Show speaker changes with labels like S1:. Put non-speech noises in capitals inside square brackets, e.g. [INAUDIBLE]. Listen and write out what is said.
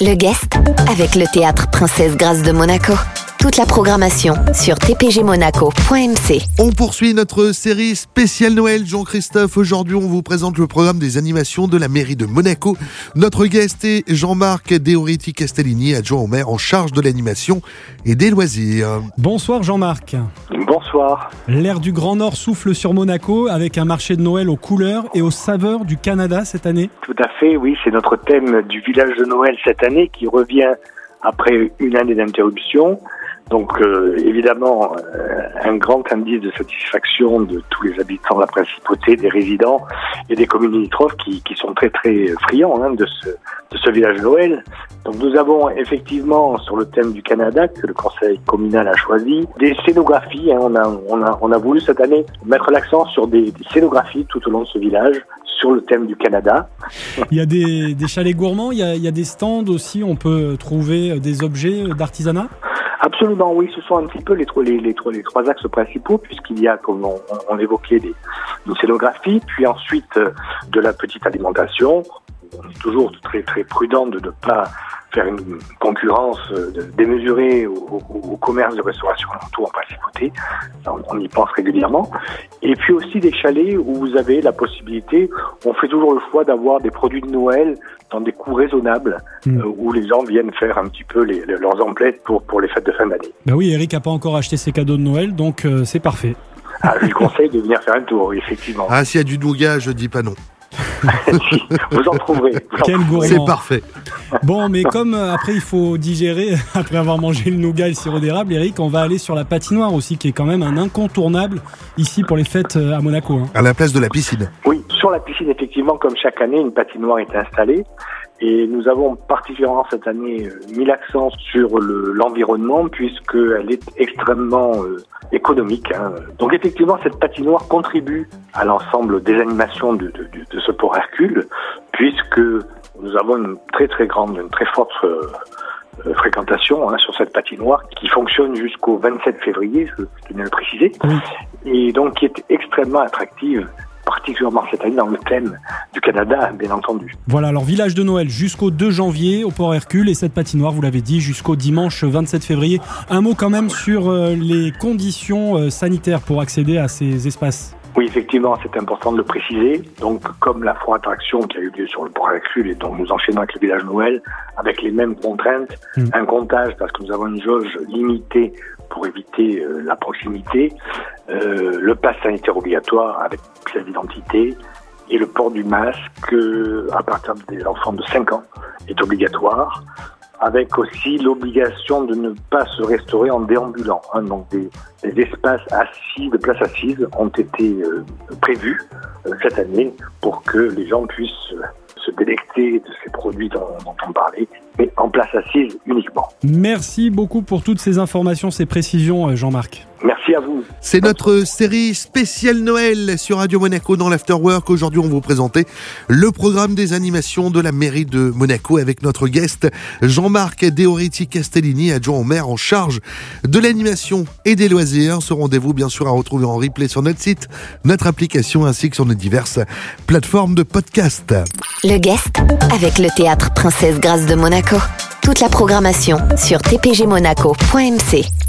S1: Le guest avec le théâtre Princesse Grâce de Monaco. Toute la programmation sur tpgmonaco.mc.
S2: On poursuit notre série spéciale Noël, Jean-Christophe. Aujourd'hui, on vous présente le programme des animations de la mairie de Monaco. Notre guest est Jean-Marc Deoriti Castellini, adjoint au maire en charge de l'animation et des loisirs.
S3: Bonsoir Jean-Marc.
S4: Bonsoir.
S3: L'air du Grand Nord souffle sur Monaco avec un marché de Noël aux couleurs et aux saveurs du Canada cette année.
S4: Tout à fait, oui, c'est notre thème du village de Noël cette année qui revient après une année d'interruption. Donc euh, évidemment, euh, un grand indice de satisfaction de tous les habitants de la principauté, des résidents et des communes limitrophes qui, sont très très friands hein, de, ce, de village Noël. Donc nous avons effectivement sur le thème du Canada que le conseil communal a choisi des scénographies. Hein, on, a, on, a, on a voulu cette année mettre l'accent sur des, des scénographies tout au long de ce village sur le thème du Canada.
S3: Il y a des, des chalets gourmands, il y, a, il y a des stands aussi, on peut trouver des objets d'artisanat?
S4: Absolument, oui. Ce sont un petit peu les, trois axes principaux, puisqu'il y a, comme on, évoquait, des, une puis ensuite euh, de la petite alimentation. On est toujours très très prudent de ne pas faire une concurrence euh, démesurée au, au, au commerce de restauration alentour en principauté. On, on, y pense régulièrement. Et puis aussi des chalets où vous avez la possibilité, on fait toujours le choix d'avoir des produits de Noël dans des coûts raisonnables mmh. euh, où les gens viennent faire un petit peu les, leurs emplettes pour, pour les fêtes de fin d'année.
S3: Ben oui, Eric n'a pas encore acheté ses cadeaux de Noël, donc euh, c'est parfait.
S4: Ah, je lui conseille de venir faire un tour, effectivement.
S2: Ah, s'il y a du nougat, je dis pas non.
S4: Vous en trouverez.
S3: Quel gourmand.
S2: C'est parfait.
S3: Bon, mais comme euh, après il faut digérer, [LAUGHS] après avoir mangé le nougat et le sirop d'érable, Eric, on va aller sur la patinoire aussi, qui est quand même un incontournable ici pour les fêtes euh, à Monaco. Hein.
S2: À la place de la piscine.
S4: Oui, sur la piscine, effectivement, comme chaque année, une patinoire est installée. Et nous avons particulièrement cette année euh, mis l'accent sur l'environnement puisqu'elle est extrêmement euh, économique. Hein. Donc effectivement, cette patinoire contribue à l'ensemble des animations de, de, de, ce port Hercule puisque nous avons une très très grande, une très forte euh, fréquentation hein, sur cette patinoire qui fonctionne jusqu'au 27 février, je tenais à le préciser, oui. et donc qui est extrêmement attractive particulièrement cette année dans le thème du Canada, bien entendu.
S3: Voilà, alors village de Noël jusqu'au 2 janvier au Port Hercule et cette patinoire, vous l'avez dit, jusqu'au dimanche 27 février. Un mot quand même sur euh, les conditions euh, sanitaires pour accéder à ces espaces.
S4: Oui, effectivement, c'est important de le préciser. Donc, comme la foire attraction qui a eu lieu sur le port Hercule et dont nous enchaînons avec le village Noël, avec les mêmes contraintes, mmh. un comptage parce que nous avons une jauge limitée pour éviter euh, la proximité, euh, le pass sanitaire obligatoire avec pièce d'identité et le port du masque euh, à partir des enfants de 5 ans est obligatoire avec aussi l'obligation de ne pas se restaurer en déambulant. Hein, donc des, espaces assis, de places assises ont été euh, prévus cette année pour que les gens puissent se délecter de ces produits dont, dont on parlait, mais en place assise uniquement.
S3: Merci beaucoup pour toutes ces informations, ces précisions, Jean-Marc.
S4: Merci à vous.
S2: C'est notre série spéciale Noël sur Radio Monaco dans l'Afterwork. Aujourd'hui, on vous présentait le programme des animations de la mairie de Monaco avec notre guest Jean-Marc Deoriti Castellini, adjoint au maire en charge de l'animation et des loisirs. Ce rendez-vous, bien sûr, à retrouver en replay sur notre site, notre application ainsi que sur nos diverses plateformes de podcast.
S1: Le guest avec le théâtre Princesse Grâce de Monaco. Toute la programmation sur tpgmonaco.mc.